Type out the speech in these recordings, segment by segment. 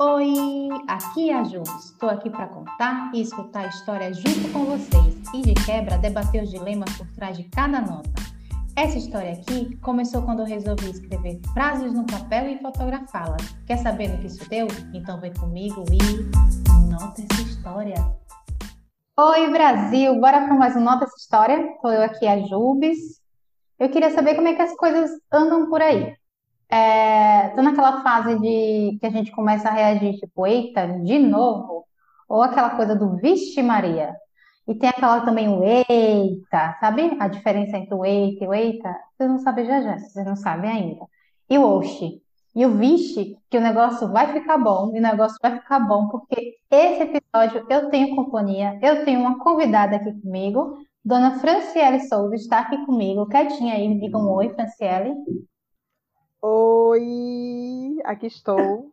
Oi, aqui é a Ju. Estou aqui para contar e escutar a história junto com vocês e de quebra debater os dilemas por trás de cada nota. Essa história aqui começou quando eu resolvi escrever frases no papel e fotografá-las. Quer saber no que isso deu? Então vem comigo e nota essa história. Oi, Brasil! Bora para mais um Nota essa história. Estou eu aqui, a Jubes. Eu queria saber como é que as coisas andam por aí. É, tô naquela fase de que a gente começa a reagir, tipo, eita, de novo? Ou aquela coisa do vixe Maria. E tem aquela também o eita, sabe? A diferença entre o eita e o eita. Vocês não sabem já já, vocês não sabem ainda. E o oxi. E o vixe, que o negócio vai ficar bom, e o negócio vai ficar bom, porque esse episódio eu tenho companhia, eu tenho uma convidada aqui comigo, Dona Franciele Souza está aqui comigo, quietinha aí, diga um oi, Franciele. Oi, aqui estou.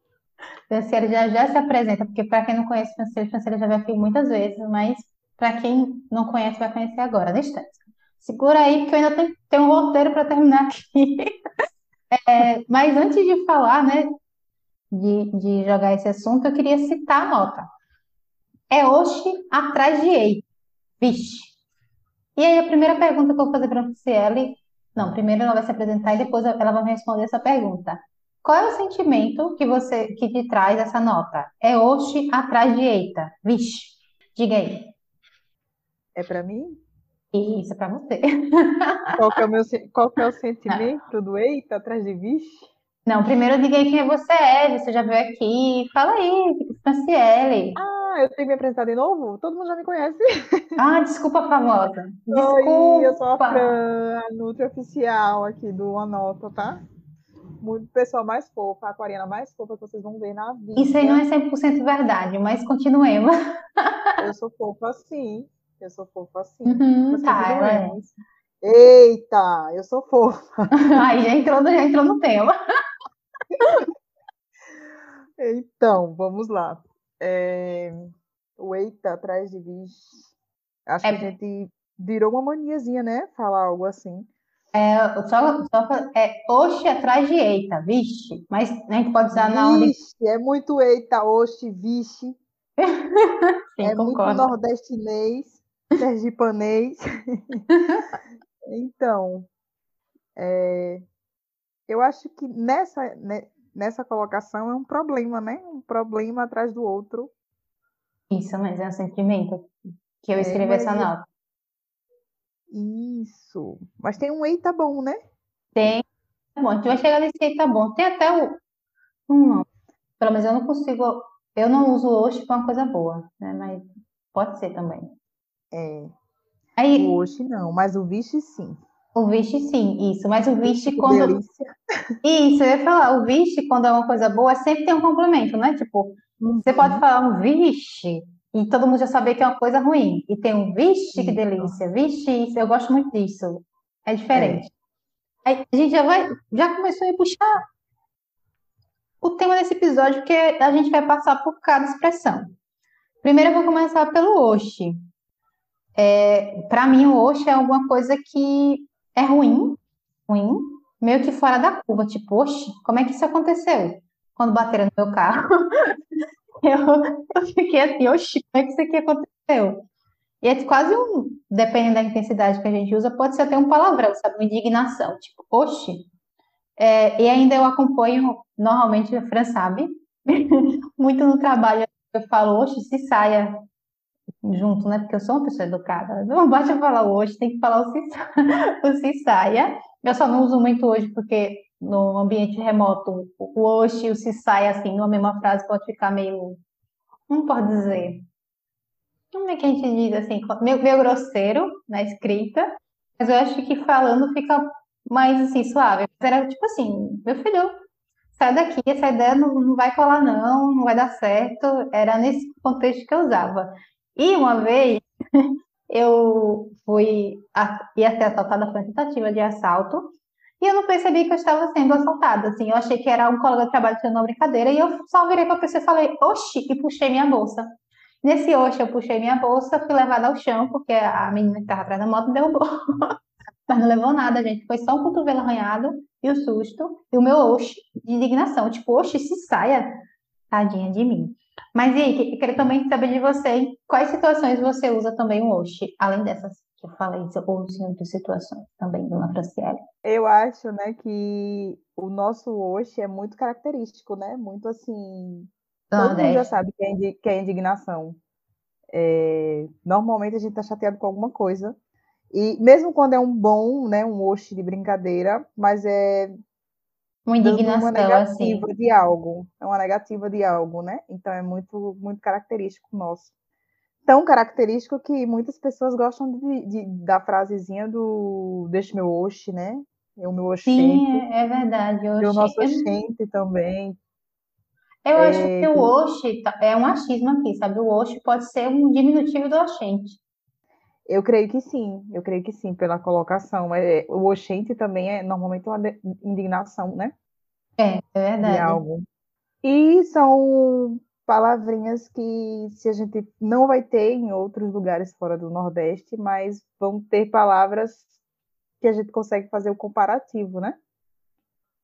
Franciele já, já se apresenta, porque para quem não conhece Franciele, Franciele já veio aqui muitas vezes, mas para quem não conhece, vai conhecer agora, na instante. Segura aí, porque eu ainda tenho, tenho um roteiro para terminar aqui. É, mas antes de falar, né, de, de jogar esse assunto, eu queria citar a nota. É oxe atrás de ei. Vixe. E aí, a primeira pergunta que eu vou fazer para a Franciele não, primeiro ela vai se apresentar e depois ela vai me responder essa pergunta. Qual é o sentimento que você que te traz essa nota? É oxe atrás de eita. Vixe. Diga aí. É para mim? Isso, é para você. Qual que é o meu qual que é o sentimento do eita atrás de vixe? Não, primeiro diga aí quem você é, você já veio aqui. Fala aí, Franciele. Ah, ah, eu tenho que me apresentar de novo? Todo mundo já me conhece. Ah, desculpa, famosa. Desculpa. Oi, eu sou a Fran, a Nutri Oficial aqui do Anota, tá? Muito pessoa mais fofa, a aquariana mais fofa que vocês vão ver na vida. Isso aí não é 100% verdade, mas continuemos. Eu sou fofa sim. Eu sou fofa sim. Uhum, tá, é. Eita, eu sou fofa. Aí já entrou, já entrou no tema. Então, vamos lá. É, o eita atrás de vixe. Acho é, que a gente virou uma maniazinha, né? Falar algo assim. É, só, só é oxe atrás de eita, vixe. Mas a gente pode usar na. Vixe, é muito eita, oxe, vixe. Sim, é concordo. muito nordestinês, sergipanês. então, é, eu acho que nessa, né, nessa colocação é um problema, né? Um problema atrás do outro. Isso, mas é um sentimento que eu é, escrevi é, essa nota. Isso. Mas tem um eita bom, né? Tem. Tá bom, a gente vai chegar nesse eita bom. Tem até o. Não. Pelo menos eu não consigo. Eu não uso hoje para uma coisa boa, né? Mas pode ser também. É. Aí, o hoje não, mas o vixe sim. O vixe, sim, isso. Mas o vixe, quando. Delícia. Isso, eu ia falar, o vixe, quando é uma coisa boa, sempre tem um complemento, né? Tipo, uhum. você pode falar um vixe, e todo mundo já saber que é uma coisa ruim. E tem um vixe, que delícia, vixe, isso, eu gosto muito disso. É diferente. É. A gente já vai, já começou a puxar o tema desse episódio, porque a gente vai passar por cada expressão. Primeiro eu vou começar pelo Oxi. É, para mim, o Oxi é alguma coisa que é ruim, ruim, meio que fora da curva, tipo, oxe, como é que isso aconteceu? Quando bateram no meu carro. eu, eu fiquei assim, oxe, como é que isso aqui aconteceu? E é quase um, dependendo da intensidade que a gente usa, pode ser até um palavrão, sabe? Uma indignação, tipo, oxe. É, e ainda eu acompanho, normalmente, a Fran sabe, muito no trabalho, eu falo, oxe, se saia junto, né? Porque eu sou uma pessoa educada. Não basta falar hoje, tem que falar o se, o se saia. Eu só não uso muito hoje porque no ambiente remoto o hoje e o se saia assim, numa mesma frase pode ficar meio. Não pode dizer. Como é que a gente diz assim? Meio, meio grosseiro na escrita, mas eu acho que falando fica mais assim, suave. Era tipo assim, meu filho, sai daqui, essa ideia não, não vai colar, não, não vai dar certo. Era nesse contexto que eu usava. E uma vez eu fui ia ser assaltada, foi uma tentativa de assalto, e eu não percebi que eu estava sendo assaltada, assim, eu achei que era um colega de trabalho fazendo uma brincadeira, e eu só virei para a pessoa e falei, oxi, e puxei minha bolsa. Nesse oxi, eu puxei minha bolsa, fui levada ao chão, porque a menina que estava atrás da moto derrubou. Mas não levou nada, gente, foi só um cotovelo arranhado, e o susto, e o meu oxi de indignação, tipo, oxi, se saia. Tadinha de mim. Mas e aí, eu quero também saber de você, em quais situações você usa também o Oxi, além dessas que eu falei, ou em outras situações também, dona Franciele? Eu acho, né, que o nosso Oxi é muito característico, né? Muito assim. Todo mundo já sabe que é, que é indignação. É, normalmente a gente tá chateado com alguma coisa. E mesmo quando é um bom, né, um Oxi de brincadeira, mas é uma indignação, uma negativa assim. de algo, é uma negativa de algo, né? Então é muito, muito característico nosso. Tão característico que muitas pessoas gostam de, de da frasezinha do deixe meu oxe, né? É o meu oxente. Sim, é verdade. E o nosso oxente também. Eu é... acho que o oxe tá, é um achismo aqui, sabe? O oxe pode ser um diminutivo do oxente. Eu creio que sim, eu creio que sim, pela colocação. É, o oxente também é normalmente uma indignação, né? É, é verdade. De algo. E são palavrinhas que se a gente não vai ter em outros lugares fora do Nordeste, mas vão ter palavras que a gente consegue fazer o comparativo, né?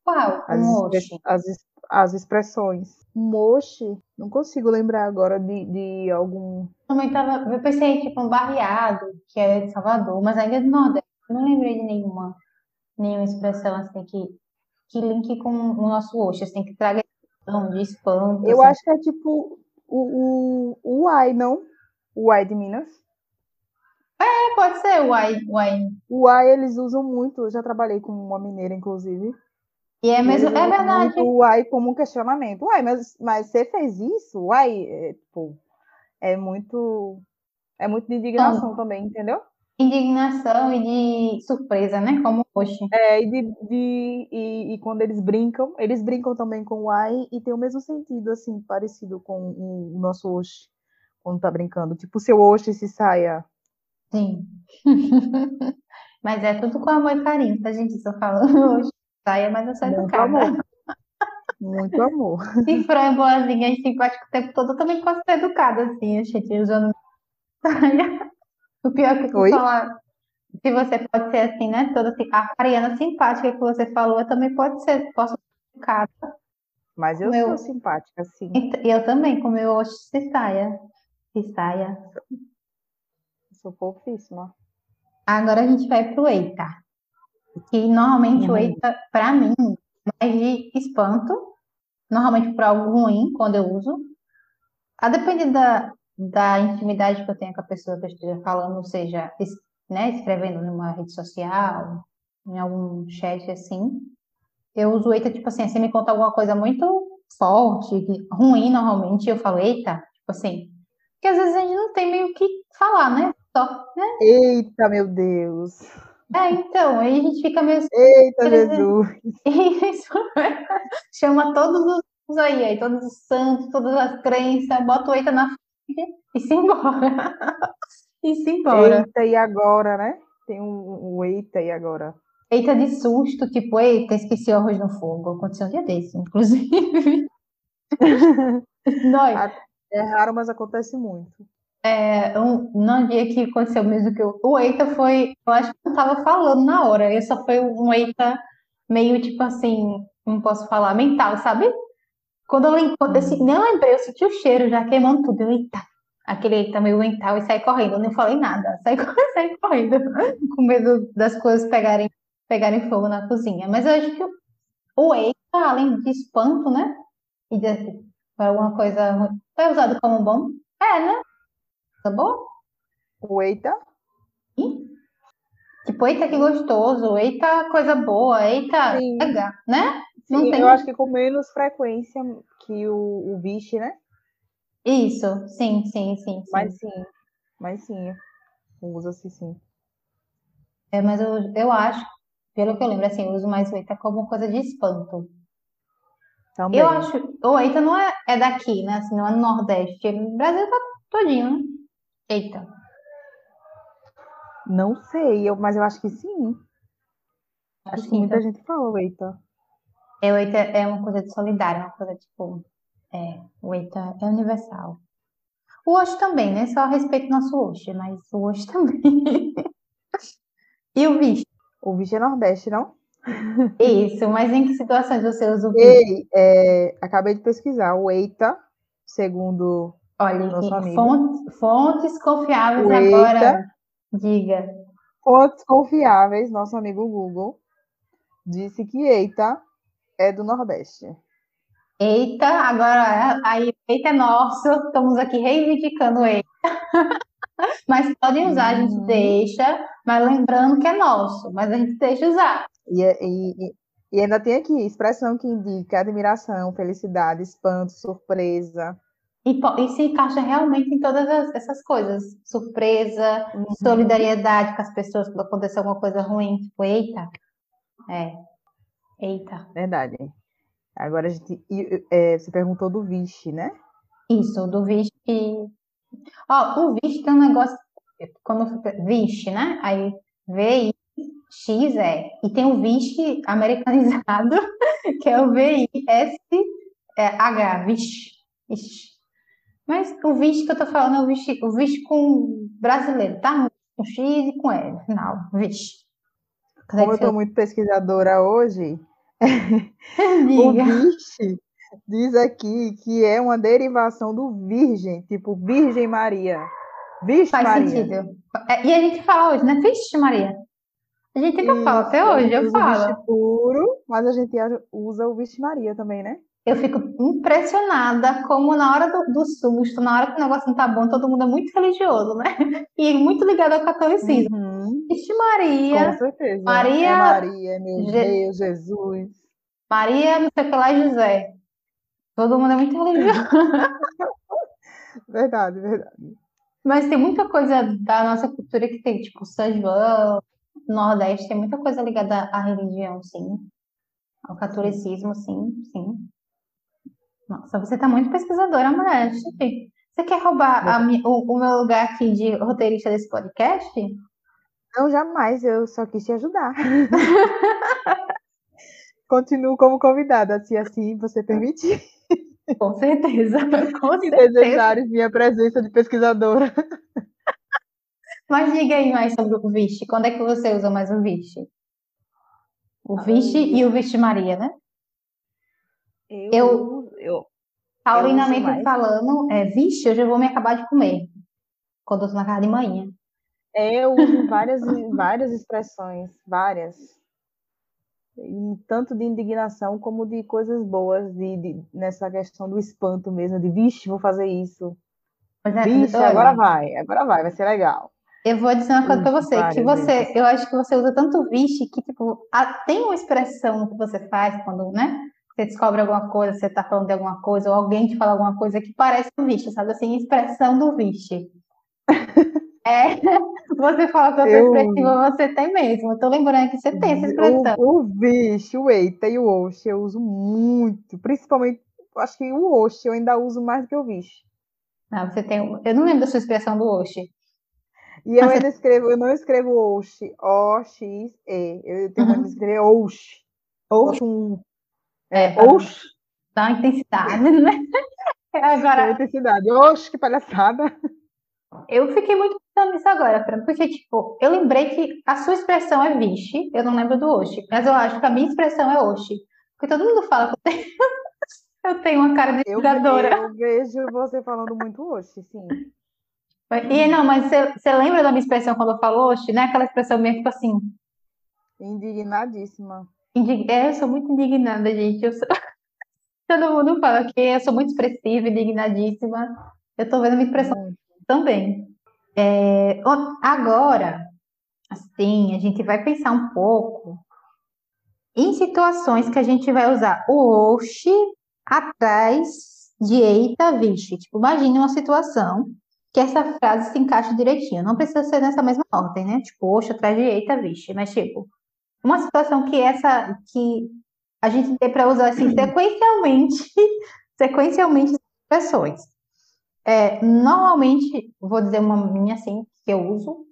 Qual? As, as, as expressões. Moche, não consigo lembrar agora de, de algum. Também tava, eu pensei tipo um barreado, que é de Salvador, mas ainda é do Nordeste. Eu não lembrei de nenhuma, nenhuma expressão assim que, que link com o nosso Oxe, assim, que traga de espanto. Eu assim. acho que é tipo o, o, o Uai, não? O Uai de Minas. É, pode ser o. Uai. O Uai eles usam muito, eu já trabalhei com uma mineira, inclusive. E é mesmo, é verdade. o uai como um questionamento. Uai, mas, mas você fez isso? Uai, é, tipo, é muito. É muito de indignação então, também, entendeu? Indignação e de surpresa, né? Como hoje. É, e, de, de e, e, quando eles brincam, eles brincam também com o uai e tem o mesmo sentido, assim, parecido com o, nosso Oxi, quando tá brincando. Tipo, seu Oxi se saia. Sim. Mas é tudo com amor e carinho, tá, gente? Só falando hoje saia, mas eu sou Muito educada. Amor. Muito amor. E Fran é boazinha e simpática o tempo todo, eu também posso ser educada, assim, a gente usando saia. O pior é que tu falar, se você pode ser assim, né? Toda assim, a Mariana simpática que você falou, eu também pode ser, posso ser educada. Mas eu meu... sou simpática, sim. E eu também, com meu hoje se saia. Se saia. sou fofíssima. Agora a gente vai pro Eita. Que normalmente uhum. o eita, para mim, mais de espanto, normalmente por algo ruim, quando eu uso. A depender da, da intimidade que eu tenho com a pessoa que eu esteja falando, ou seja, né, escrevendo numa rede social, em algum chat assim, eu uso eita, tipo assim, você me conta alguma coisa muito forte, ruim normalmente, eu falo eita, tipo assim, porque às vezes a gente não tem meio o que falar, né? Só, né? Eita, meu Deus! É, então, aí a gente fica meio. Eita, Jesus! Isso. Chama todos os aí, aí, todos os santos, todas as crenças, bota o eita na frente e se embora. e se embora. Eita, e agora, né? Tem um, um eita e agora. Eita de susto, tipo, eita, esqueci o arroz no fogo. Aconteceu um dia desse, inclusive. Nós. É raro, mas acontece muito. É, um, no dia que aconteceu mesmo que eu, o Eita foi, eu acho que eu tava falando na hora, eu só foi um Eita meio tipo assim, não posso falar, mental, sabe? Quando eu, quando eu nem lembrei, eu senti o cheiro já queimando tudo, eu, eita, aquele Eita meio mental e saí correndo, eu nem falei nada, saí, saí correndo, com medo das coisas pegarem, pegarem fogo na cozinha. Mas eu acho que o Eita, além de espanto, né? E de, alguma coisa, foi usado como bom, é, né? Tá bom? O eita? Sim. Tipo, eita que gostoso, eita coisa boa, eita Sim. legal, né? Não sim, tem... eu acho que com menos frequência que o, o vixe, né? Isso, sim, sim, sim, sim. Mas sim, mas sim, usa-se sim. É, mas eu, eu acho, pelo que eu lembro, assim, eu uso mais o eita como coisa de espanto. Também. Eu acho, o eita não é, é daqui, né? Assim, não é no Nordeste. O Brasil tá todinho, né? Eita. Não sei, eu, mas eu acho que sim. Acho, que muita então. gente fala eita. É, o eita é uma coisa de solidária, uma coisa tipo. É, o eita é universal. O hoje também, né? Só respeito nosso hoje, mas o hoje também. e o bicho? O bicho é Nordeste, não? Isso, mas em que situações você usa o Ei, é, acabei de pesquisar. O EITA, segundo Olha. Fontes, fontes confiáveis o agora. EITA, diga. Fontes confiáveis, nosso amigo Google, disse que EITA é do Nordeste. Eita, agora aí, eita é nosso, estamos aqui reivindicando eita. mas podem usar, a gente uhum. deixa, mas lembrando que é nosso, mas a gente deixa usar. E, é, e, e ainda tem aqui expressão que indica admiração, felicidade, espanto, surpresa. E, e se encaixa realmente em todas as, essas coisas. Surpresa, uhum. solidariedade com as pessoas quando acontecer alguma coisa ruim. Tipo, eita. É. Eita. Verdade. Agora a gente. É, você perguntou do Vixe, né? Isso, do Vixe. Ó, o Vixe tem um negócio. Quando Vixe, né? Aí V-I-X é. E tem o Vixe americanizado, que é o V-I-S-H, Vixe. Mas o Vixe que eu tô falando é o Vixe, o Vixe com brasileiro, tá? Com X e com L, final, Vixe. Como eu tô muito pesquisadora hoje, o Vixe diz aqui que é uma derivação do Virgem, tipo Virgem Maria. Vixe Faz Maria. sentido. É, e a gente fala hoje, né? Vixe Maria. A gente sempre fala, até hoje eu falo. Vixe puro, mas a gente usa o Vixe Maria também, né? Eu fico impressionada como na hora do, do susto, na hora que o negócio não tá bom, todo mundo é muito religioso, né? E muito ligado ao catolicismo. Uhum. Vixe Maria. Com certeza. Maria. É Maria, meu Je... Deus, Jesus. Maria, não sei o que lá, José. Todo mundo é muito religioso. verdade, verdade. Mas tem muita coisa da nossa cultura que tem, tipo, São João, Nordeste, tem muita coisa ligada à religião, sim. Ao catolicismo, sim, sim. Nossa, você tá muito pesquisadora, mulher. Você quer roubar a, o, o meu lugar aqui de roteirista desse podcast? Não, jamais. Eu só quis te ajudar. Continuo como convidada, se assim você permitir. Com certeza, com se certeza. desejares minha presença de pesquisadora. Mas diga aí mais sobre o Vixe. Quando é que você usa mais o Vixe? O Vixe e o Vixe Maria, né? Eu, eu, eu falando, é, Vixe, hoje eu vou me acabar de comer. Quando eu tô na casa de manhã. É, eu uso várias, várias expressões, várias tanto de indignação como de coisas boas, de, de, nessa questão do espanto mesmo, de vixe, vou fazer isso. É, vixe, olha, agora vai, agora vai, vai ser legal. Eu vou dizer uma coisa para você, que você, vezes. eu acho que você usa tanto vixe que, tipo, tem uma expressão que você faz quando, né, você descobre alguma coisa, você tá falando de alguma coisa, ou alguém te fala alguma coisa que parece um vixe, sabe assim, expressão do vixe. É, você fala que eu sou expressiva, você tem mesmo. Eu tô lembrando que você tem essa expressão. O, o vixe, o eita e o oxe eu uso muito, principalmente, acho que o oxe eu ainda uso mais do que o vixe. Não, você tem, eu não lembro da sua expressão do oxe. E eu ainda escrevo, eu não escrevo oxe, O-X-E. Eu tenho uhum. que escrever oxe. Oxe. É, é oxe. Dá uma intensidade, né? Agora. Dá intensidade. Oxe, que palhaçada. Eu fiquei muito pensando nisso agora, Fran, porque, tipo, eu lembrei que a sua expressão é vixe, eu não lembro do oxe, mas eu acho que a minha expressão é oxe. Porque todo mundo fala que eu tenho, eu tenho uma cara de jogadora. Eu, eu vejo você falando muito oxe, sim. E não, mas você, você lembra da minha expressão quando eu falo oxe, né? Aquela expressão meio tipo assim. Indignadíssima. É, eu sou muito indignada, gente. Eu sou... Todo mundo fala que eu sou muito expressiva, indignadíssima. Eu tô vendo a minha expressão hum também. É, agora, assim, a gente vai pensar um pouco em situações que a gente vai usar o oxe atrás de eita, vixe. Tipo, imagine uma situação que essa frase se encaixa direitinho. Não precisa ser nessa mesma ordem, né? Tipo, oxe atrás de eita, vixe. Mas, tipo, uma situação que essa, que a gente tem para usar assim sequencialmente, sequencialmente expressões. É, normalmente, vou dizer uma minha assim, que eu uso.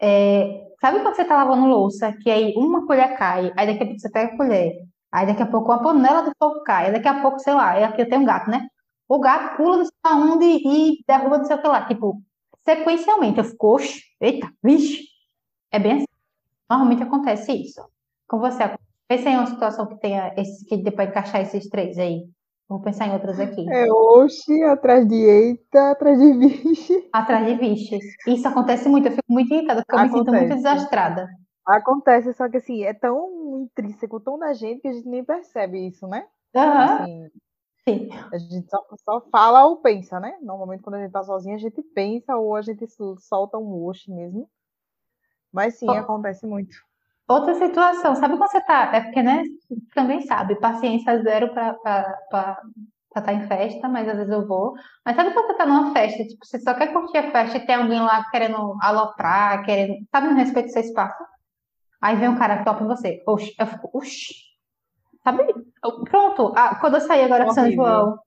É, sabe quando você tá lavando louça, que aí uma colher cai, aí daqui a pouco você pega a colher, aí daqui a pouco uma panela de fogo cai, aí daqui a pouco, sei lá, aqui eu tenho um gato, né? O gato pula não sei aonde e derruba não sei o que lá. Tipo, sequencialmente, eu fico, oxe, eita, vixe. É bem assim. Normalmente acontece isso. Com você Pensei em uma situação que tenha esse, que depois encaixar esses três aí. Vou pensar em outras aqui. É oxe, atrás de eita, atrás de vixe. Atrás de vixe. Isso acontece muito, eu fico muito irritada, porque eu acontece. me sinto muito desastrada. Acontece, só que assim, é tão intrínseco, tão da gente, que a gente nem percebe isso, né? Uhum. Assim, Sim. A gente só, só, fala ou pensa, né? Normalmente, quando a gente tá sozinha, a gente pensa ou a gente solta um oxe mesmo. Mas sim, acontece muito. Outra situação, sabe quando você tá. É porque, né? Também sabe, paciência zero para estar tá em festa, mas às vezes eu vou. Mas sabe quando você tá numa festa, tipo, você só quer curtir a festa e tem alguém lá querendo aloprar, querendo. Sabe, no respeito do seu espaço? Aí vem um cara que topa em você. Oxi, eu fico, oxi. Sabe? Pronto. Ah, quando eu saí agora de São João,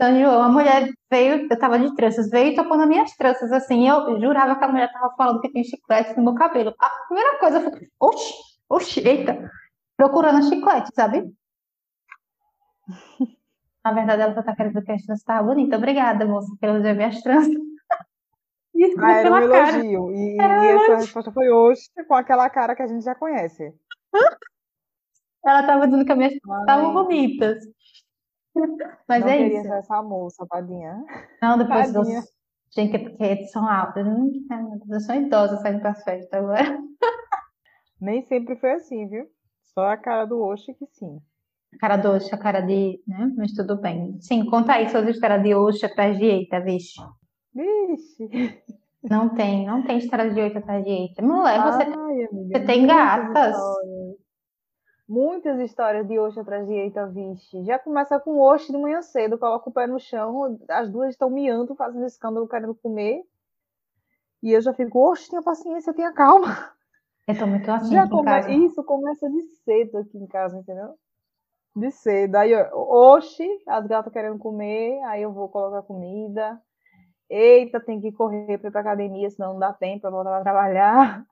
São João, a mulher veio, eu tava de tranças, veio e tocou nas minhas tranças, assim, eu jurava que a mulher tava falando que tem chiclete no meu cabelo. A primeira coisa, eu falei, oxi, oxi, eita, procurando chiclete, sabe? Na verdade, ela só tá querendo que as tranças estavam bonitas. Obrigada, moça, pelo ver minhas tranças. Isso ah, era um elogio. E, e essa resposta foi hoje, com aquela cara que a gente já conhece. Ela tava dizendo que as minhas estavam bonitas. Mas não é queria isso. ser essa moça, tadinha. Não, depois tadinha. dos... Gente, porque são altas. Eu sou idosa saindo para as festas agora. Nem sempre foi assim, viu? Só a cara do Oxi que sim. A cara do Oxi, a cara de. Né? Mas tudo bem. Sim, conta aí suas histórias de Oxi atrás de Eita, vixe. Vixe. Não tem, não tem história de Eita atrás de Eita. Mulher, você, Ai, amiga, você tem gatas. Muitas histórias de Oxe atrás de Eita, vixe. Já começa com Oxe de manhã cedo, coloca o pé no chão, as duas estão miando, fazendo escândalo, querendo comer. E eu já fico, Oxe, tenha paciência, tenha calma. Eu tô muito assim já come... Isso começa de cedo aqui em casa, entendeu? De cedo. Aí, oxe, as gatas querendo comer, aí eu vou colocar comida. Eita, tem que correr para ir pra academia, senão não dá tempo para voltar a trabalhar.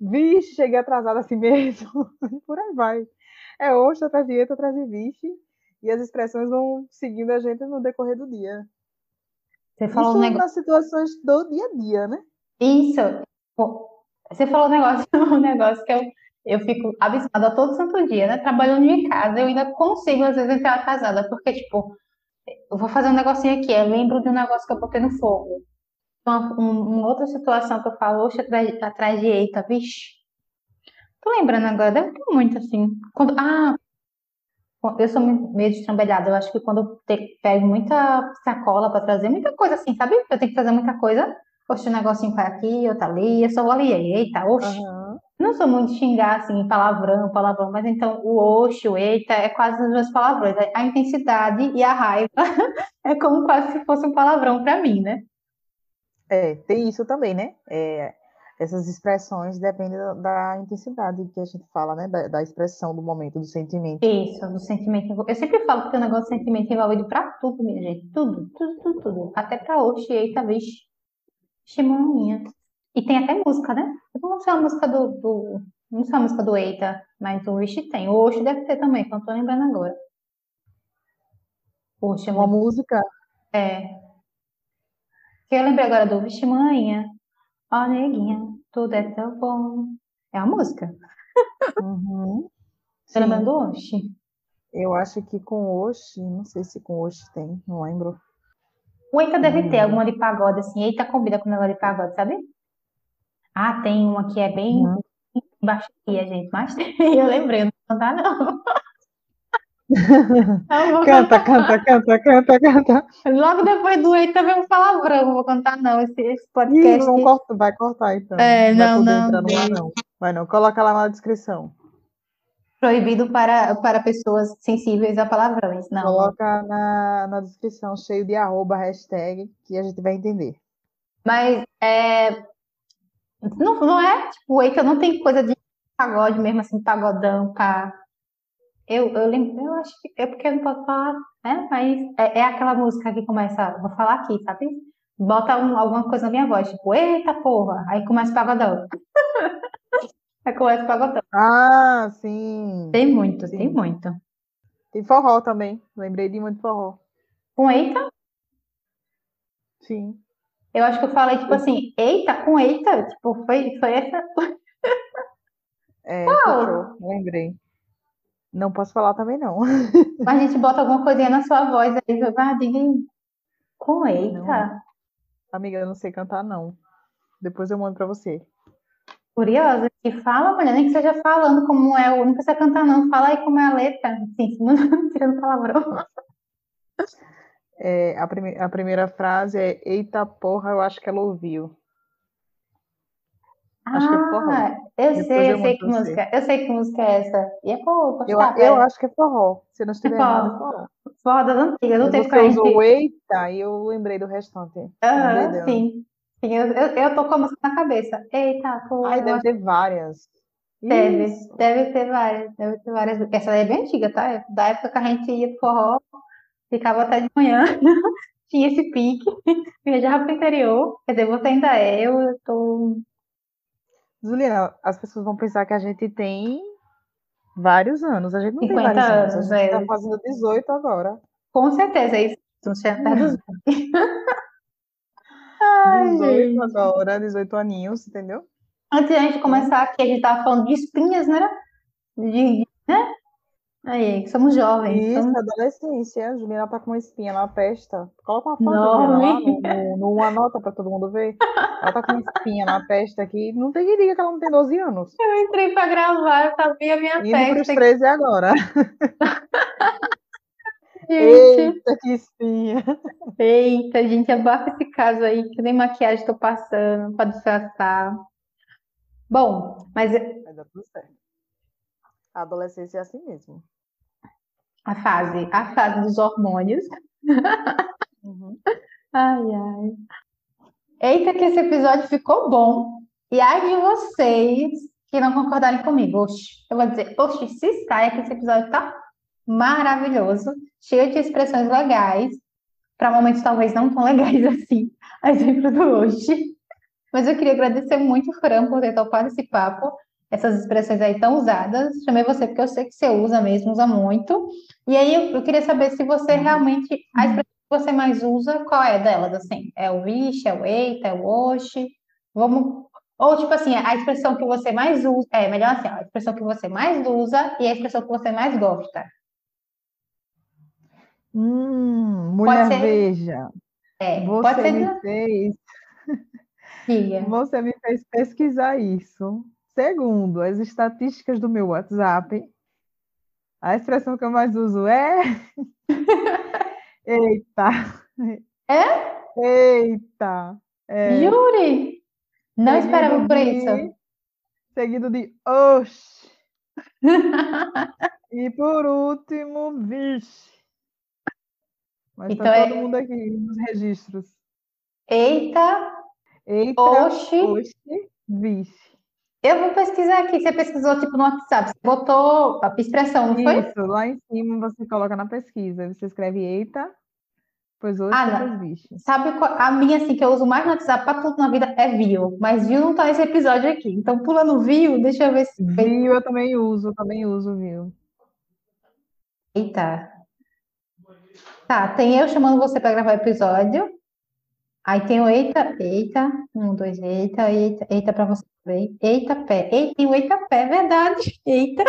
Vixe, cheguei atrasada assim mesmo. Por aí vai. É hoje atrás de outra, atrás de vixe. E as expressões vão seguindo a gente no decorrer do dia. Você falou Isso um negócio... nas situações do dia a dia, né? Isso. Você falou um negócio, um negócio que eu, eu fico abismada todo santo dia, né? Trabalhando em casa, eu ainda consigo, às vezes, entrar atrasada, porque, tipo, eu vou fazer um negocinho aqui, eu lembro de um negócio que eu botei no fogo uma, uma outra situação que eu falo, oxe, atrás, atrás de eita, vixe. Tô lembrando agora, deve ter muito assim. Quando, ah, eu sou meio destrambelhada. Eu acho que quando eu te, pego muita sacola para trazer, muita coisa assim, sabe? Eu tenho que fazer muita coisa. Oxe, um negocinho para aqui, outro ali. Eu só vou ali, eita, oxe. Uhum. Não sou muito de xingar assim, palavrão, palavrão, mas então o oxe, o eita é quase as duas palavrões. A intensidade e a raiva é como quase se fosse um palavrão para mim, né? É, tem isso também, né? É, essas expressões dependem da, da, intensidade que a gente fala, né? Da, da, expressão do momento, do sentimento. Isso, do sentimento. Eu sempre falo que tem um negócio de sentimento envolvido pra tudo, minha gente. Tudo, tudo, tudo, tudo. Até pra oxe, eita, vixe. Chimaninha. E tem até música, né? Eu não sei a música do, do. Não sei a música do Eita, mas o Wish tem. O Oxe deve ter também, que eu não tô lembrando agora. Oxe, é uma música? É, que eu lembrei agora do Vixe Manhã, ó neguinha, tudo é tão bom. É a música. Uhum. Você lembra do Oxi? Eu acho que com Oxi, não sei se com Oxi tem, não lembro. O Eita deve hum. ter alguma de pagode, assim. Eita combina com o negócio de pagode, sabe? Ah, tem uma que é bem uhum. baixinha, gente, mas eu lembrei, não contar, não. Canta, canta, canta, canta, canta. Logo depois do Eita vem um palavrão, não vou contar não, esse, esse podcast. Ih, cortar, vai cortar então. É, não, não. Não, não. não. Vai não, coloca lá na descrição. Proibido para, para pessoas sensíveis a palavrões, não. Coloca na, na descrição, cheio de arroba, hashtag, que a gente vai entender. Mas, é... Não, não é, tipo, o Eita não tem coisa de pagode mesmo, assim, pagodão, pá eu, eu lembro, eu acho que é porque eu não posso falar, né? Mas é, é aquela música que começa, vou falar aqui, sabe? Bota um, alguma coisa na minha voz, tipo, eita porra, aí começa o pagodão. aí começa o pagodão. Ah, sim. Tem muito, sim. tem muito. Tem forró também, lembrei de muito forró. Com eita? Sim. Eu acho que eu falei, tipo assim, eita, com eita, tipo, foi, foi essa. É, fechou, lembrei. Não posso falar também, não. Mas a gente bota alguma coisinha na sua voz aí, vai, diga Com eita. Não. Amiga, eu não sei cantar, não. Depois eu mando pra você. Curiosa, que fala, mulher, nem que seja falando como é, não precisa cantar, não. Fala aí como é a letra, assim, não tirando palavrão. É, a, prime a primeira frase é Eita porra, eu acho que ela ouviu. Acho que é forró. Ah, eu Depois sei, eu, sei que música. Eu sei que música é essa. E é forró, eu, eu acho que é forró. Se não estiver é errado, é forró. Forró das antigas, não tem Você usou eita e eu lembrei do restante. Aham, sim. sim eu, eu, eu tô com a música na cabeça. Eita, pô. Ai, deve ter várias. Deve, Isso. deve ter várias, deve ter várias. Essa é bem antiga, tá? Da época que a gente ia pro forró, ficava até de manhã, tinha esse pique, viajava pro interior. Quer dizer, você ainda é, eu tô Juliana, as pessoas vão pensar que a gente tem vários anos. A gente não tem vários anos. anos. A gente está é. fazendo 18 agora. Com certeza, é isso. Não tinha até dos... Ai, 18 gente. agora, 18 aninhos, entendeu? Antes da gente começar aqui, a gente estava falando de espinhas, né? De, né? Aí, somos jovens. Isso, somos... adolescência. A Juliana tá com uma espinha na testa. Coloca uma foto lá no, no, numa nota para todo mundo ver. Ela tá com uma espinha na testa aqui. Não tem que diga que ela não tem 12 anos. Eu entrei para gravar, eu sabia a minha Indo testa. Indo pros 13 agora. Eita, que espinha. Eita, gente, abafa esse caso aí, que nem maquiagem tô passando para disfarçar. Bom, mas... Vai dar tudo certo. A adolescência é assim mesmo a fase, a fase dos hormônios. Uhum. Ai, ai. Eita, que esse episódio ficou bom. E ai de vocês que não concordarem comigo. Oxi, eu vou dizer, oxi, se saia que esse episódio tá maravilhoso, cheio de expressões legais, para momentos talvez não tão legais assim, a exemplo do hoje. Mas eu queria agradecer muito o Fran por ter topado esse papo essas expressões aí tão usadas. Chamei você porque eu sei que você usa mesmo, usa muito. E aí eu, eu queria saber se você uhum. realmente, a expressão que você mais usa, qual é delas, assim? É o vixe, é o eita, é o oxe? Vamos... Ou, tipo assim, a expressão que você mais usa, é melhor assim, a expressão que você mais usa e a expressão que você mais gosta. Hum, mulher ser... veja. É, você pode ser... me fez. Você me fez pesquisar isso. Segundo as estatísticas do meu WhatsApp, a expressão que eu mais uso é. Eita! É? Eita! É... Jure! Não seguido esperava por de... isso. Seguido de oxe. e por último, vixe. Mas tá então tá todo é... mundo aqui nos registros. Eita! Eita! Oxe! Oxe! Vixe. Eu vou pesquisar aqui. Você pesquisou tipo no WhatsApp, você botou a expressão, não foi? Isso, lá em cima você coloca na pesquisa. Você escreve eita, depois hoje, ah, depois bicho. Sabe qual, a minha, assim, que eu uso mais no WhatsApp para tudo na vida é View, mas View não tá nesse episódio aqui. Então pula no View, deixa eu ver se. View eu também uso, também uso View. Eita. Tá, tem eu chamando você para gravar o episódio. Aí tem o eita, eita, um, dois, eita, eita, eita para você. Eita pé, eita, tem eita pé, verdade. Eita,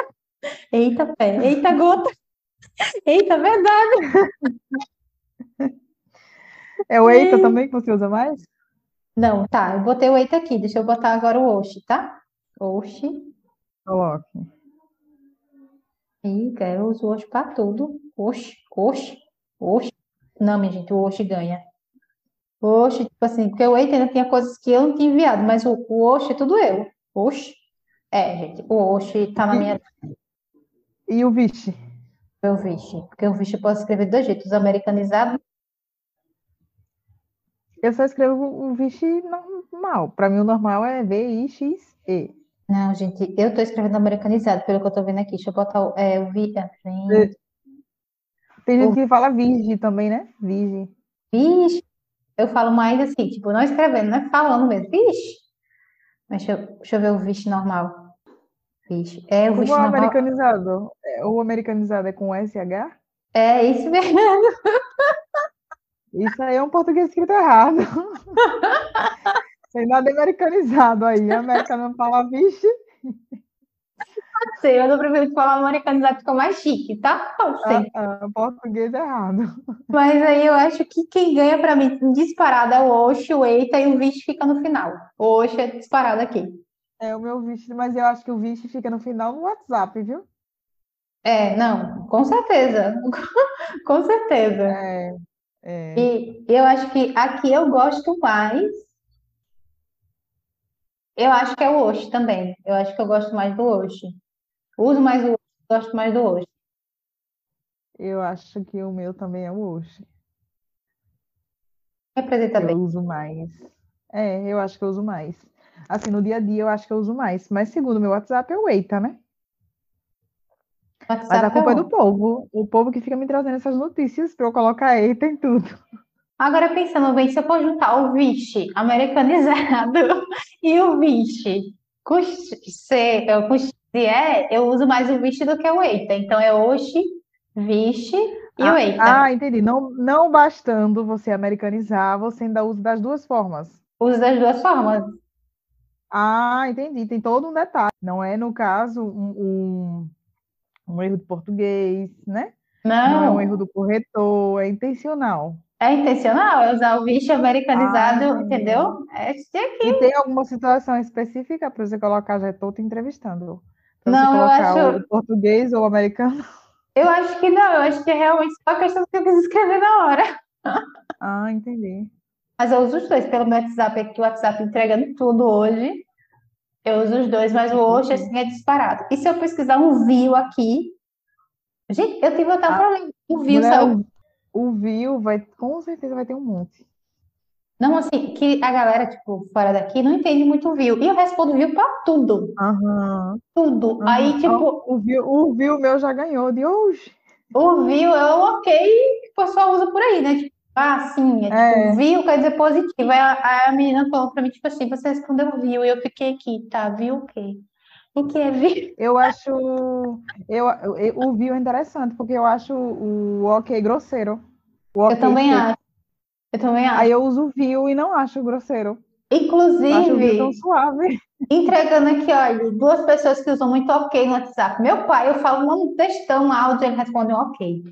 eita pé, eita gota. Eita, verdade. É o eita também que você usa mais? Não, tá, eu botei o eita aqui, deixa eu botar agora o oxi, tá? Oxi. Coloque. Eita, eu uso oxi para tudo. Oxi, oxi, oxi. Não, minha gente, o oxi ganha. Oxe, tipo assim, porque o Eita ainda tinha coisas que eu não tinha enviado, mas o, o Oxe é tudo eu. Oxe. É, gente, o Oxe tá na minha. E o Vixe? O Vixe. Porque o Vixe eu posso escrever de dois jeitos, americanizado. Eu só escrevo o Vixe normal. Para mim, o normal é V-I-X-E. Não, gente, eu tô escrevendo americanizado, pelo que eu tô vendo aqui. Deixa eu botar o, é, o Vi. Tem gente o... que fala Virgem também, né? Virgem. Vixe eu falo mais assim, tipo, não escrevendo, não é falando mesmo. Vixe! Mas deixa eu, deixa eu ver o vixe normal. Vixe. É o vixe o normal. americanizado. É, o americanizado é com SH? É isso mesmo. Isso aí é um português escrito errado. Sem nada americanizado aí. A América não fala vixe. Sei, eu não prefiro falar americanizado, fica mais chique, tá? Não sei. Ah, ah, português errado. Mas aí eu acho que quem ganha pra mim disparado é o Oxi, o Eita e o Vixe fica no final. O Oxi é disparado aqui. É o meu Vixe, mas eu acho que o Vixe fica no final no WhatsApp, viu? É, não, com certeza. com certeza. É, é. E eu acho que aqui eu gosto mais. Eu acho que é o Oxi também. Eu acho que eu gosto mais do Oxi. Uso mais o gosto mais do Oxi. Eu acho que o meu também é o Oxi. Representa Eu bem. uso mais. É, eu acho que eu uso mais. Assim, no dia a dia eu acho que eu uso mais. Mas segundo o meu WhatsApp é o Eita, né? Mas a WhatsApp é culpa é do povo. O povo que fica me trazendo essas notícias para eu colocar Eita em tudo. Agora, pensando bem, se eu for juntar o Vixe americanizado e o Vixe com C, eu- com X e E, eu uso mais o Vixe do que o Eita. Então é Oxi, Vixe e o Ah, Eita. ah, entendi. Não, não bastando você americanizar, você ainda usa das duas formas. Uso das duas formas. Ah, entendi. Tem todo um detalhe. Não é, no caso, um, um, um erro de português, né? Não é um Não, erro do corretor, é intencional. é intencional é usar o Ah, americanizado, entendi. entendeu? É aqui. E tem alguma situação específica para você colocar? Já estou te entrevistando. Você Não, eu acho, o português ou o americano? eu acho que não, eu acho que é realmente só questão que eu quis escrever na hora. Ah, entendi. Mas eu uso os dois pelo meu WhatsApp aqui, o WhatsApp entregando tudo hoje. Eu uso os dois, mas o Oxe, Entendi. assim, é disparado. E se eu pesquisar um View aqui... Gente, eu tive até um Ah, problema. O View mulher, saiu... o, o view vai, com certeza vai ter um monte. Não, assim, que a galera, tipo, fora daqui não entende muito o View. E eu respondo View pra tudo. Aham, Tudo. Aí, aham. Ó, tipo, o view, o view meu já ganhou de hoje. o View é o ok que o pessoal usa por aí, né? Tipo, ah, sim, é tipo, É, View quer dizer positivo. Aí a, aí a menina falou pra mim, tipo assim, você respondeu View. E eu fiquei aqui, tá, View o quê? O que é View? eu acho. Eu, eu- o view é interessante, porque eu acho o ok grosseiro. O Eu ok também seco. acho. Eu também Aí acho. eu uso o view e não acho grosseiro. Eu acho tão Inclusive, suave. entregando aqui, olha, duas pessoas que usam muito ok no WhatsApp. Meu pai, eu falo um textão, um áudio, ele responde um ok.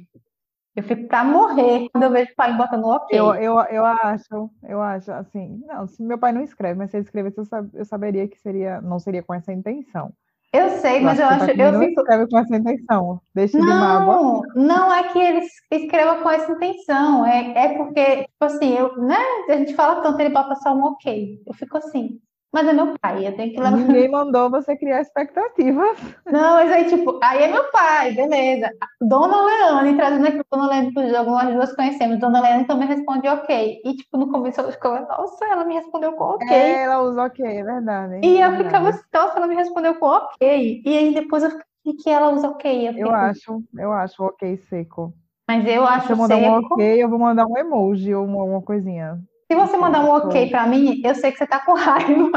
Eu fico pra morrer quando eu vejo o pai botando um Eu, ok. eu, eu acho, eu acho assim. Não, se meu pai não escreve, mas se ele escrevesse, eu, sab- eu saberia que seria, não seria com essa intenção. Eu sei, mas eu acho, eu não fico. escreve com essa intenção. Deixe de mágoa. Não, não é que ele escreva com essa intenção, é, é porque, tipo assim, eu, né? A gente fala tanto, ele bota só um ok. Eu fico assim, mas é meu pai, eu tenho que levar. Ninguém mandou você criar expectativas. Não, mas aí, tipo, aí é meu pai, beleza. Dona Leane, trazendo aqui Dona Leane pro jogo, nós duas conhecemos. Dona Leane também responde ok. E, tipo, no começo eu ficava, nossa, ela me respondeu com ok. Ela usa ok, é verdade. E É eu ficava verdade. assim, nossa, ela me respondeu com ok. E aí depois eu fiquei que ela usa ok. Eu Eu fico, acho, eu acho ok seco. mas eu Se acho eu mandar um seco. ok, eu vou mandar um emoji ou uma, uma coisinha. Se você mandar um ok pra mim, eu sei que você tá com raiva.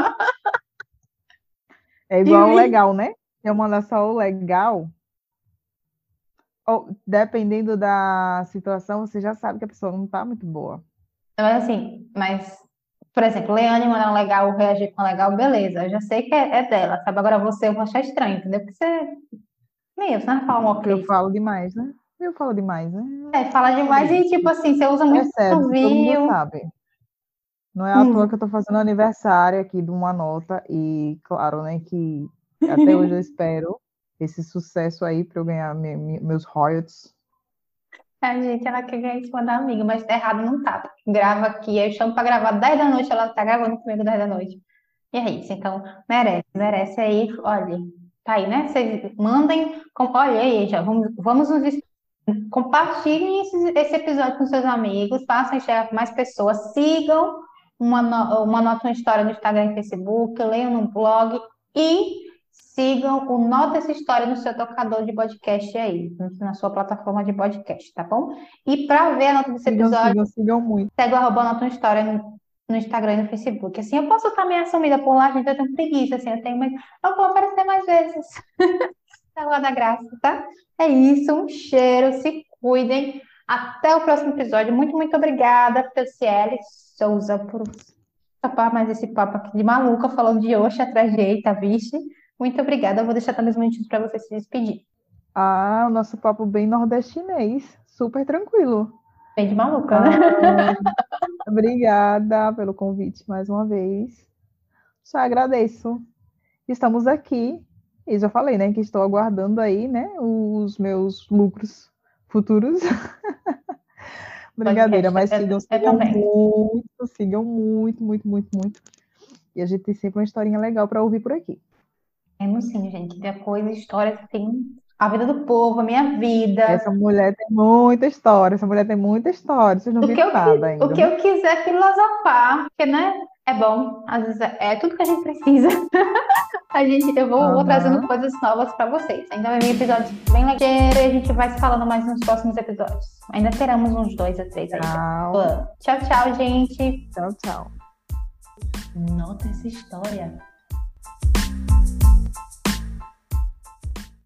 É igual o legal, né? Se eu mandar só o legal, ou, dependendo da situação, você já sabe que a pessoa não tá muito boa. Mas assim, mas, por exemplo, Leane mandar um legal, reagir com legal, beleza. Eu já sei que é, é dela, sabe? Agora você eu vou achar estranho, entendeu? Porque você. Meu, você não fala um Porque eu ok. falo demais, né? Eu falo demais, né? É, fala demais e, tipo assim, você usa muito Percebe, todo mundo sabe. Não é à Hum. toa que eu tô fazendo aniversário aqui de uma nota e, claro, né, que até hoje eu espero esse sucesso aí para eu ganhar me- me- meus royalties. A gente, ela quer ganhar em cima da amiga, mas tá errado não tá. Grava aqui, eu chamo pra gravar 10 da noite, ela tá gravando comigo 10 da noite. E é isso, então, merece, merece aí, olha, tá aí, né? Vocês mandem, com- olha aí, já, vamos, vamos nos compartilhem esse, esse episódio com seus amigos, façam chegar para mais pessoas, sigam uma, no- uma nota, uma história no Instagram e Facebook, leiam no blog e sigam o Nota Essa História no seu tocador de podcast aí, na sua plataforma de podcast, tá bom? E para ver a nota desse episódio, sigam, sigam muito. segue o arroba Nota Uma História no, no Instagram e no Facebook. Assim, eu posso estar meio assumida por lá, gente, eu tenho preguiça, assim, eu tenho, mas eu vou aparecer mais vezes. Na Rua da Graça, tá? É isso, um cheiro, se cuidem. Até o próximo episódio. Muito, muito obrigada, Franciele Souza, por topar mais esse papo aqui de maluca, falando de Oxa atrás de Eita, vixe. Muito obrigada. Eu vou deixar também os minutinhos para você se despedir. Ah, o nosso papo bem nordestinês. Super tranquilo. Bem de maluca, né? Ah, obrigada pelo convite mais uma vez. Só agradeço. Estamos aqui. E já falei, né, que estou aguardando aí, né, os meus lucros futuros. Brincadeira, mas sigam, sigam muito, sigam muito, muito, muito, muito. E a gente tem sempre uma historinha legal para ouvir por aqui. Temos sim, gente. Tem coisa, história, assim, a vida do povo, a minha vida. Essa mulher tem muita história, essa mulher tem muita história, vocês não o viram nada ainda. O que eu quiser filosofar, porque, né, é bom, às vezes é, é tudo que a gente precisa. a gente, eu vou, uhum. vou trazendo coisas novas para vocês. Ainda vai vir episódios bem legais e a gente vai se falando mais nos próximos episódios. Ainda teremos uns dois a três aí. Tchau, tchau, gente. Tchau, tchau. Nota essa história.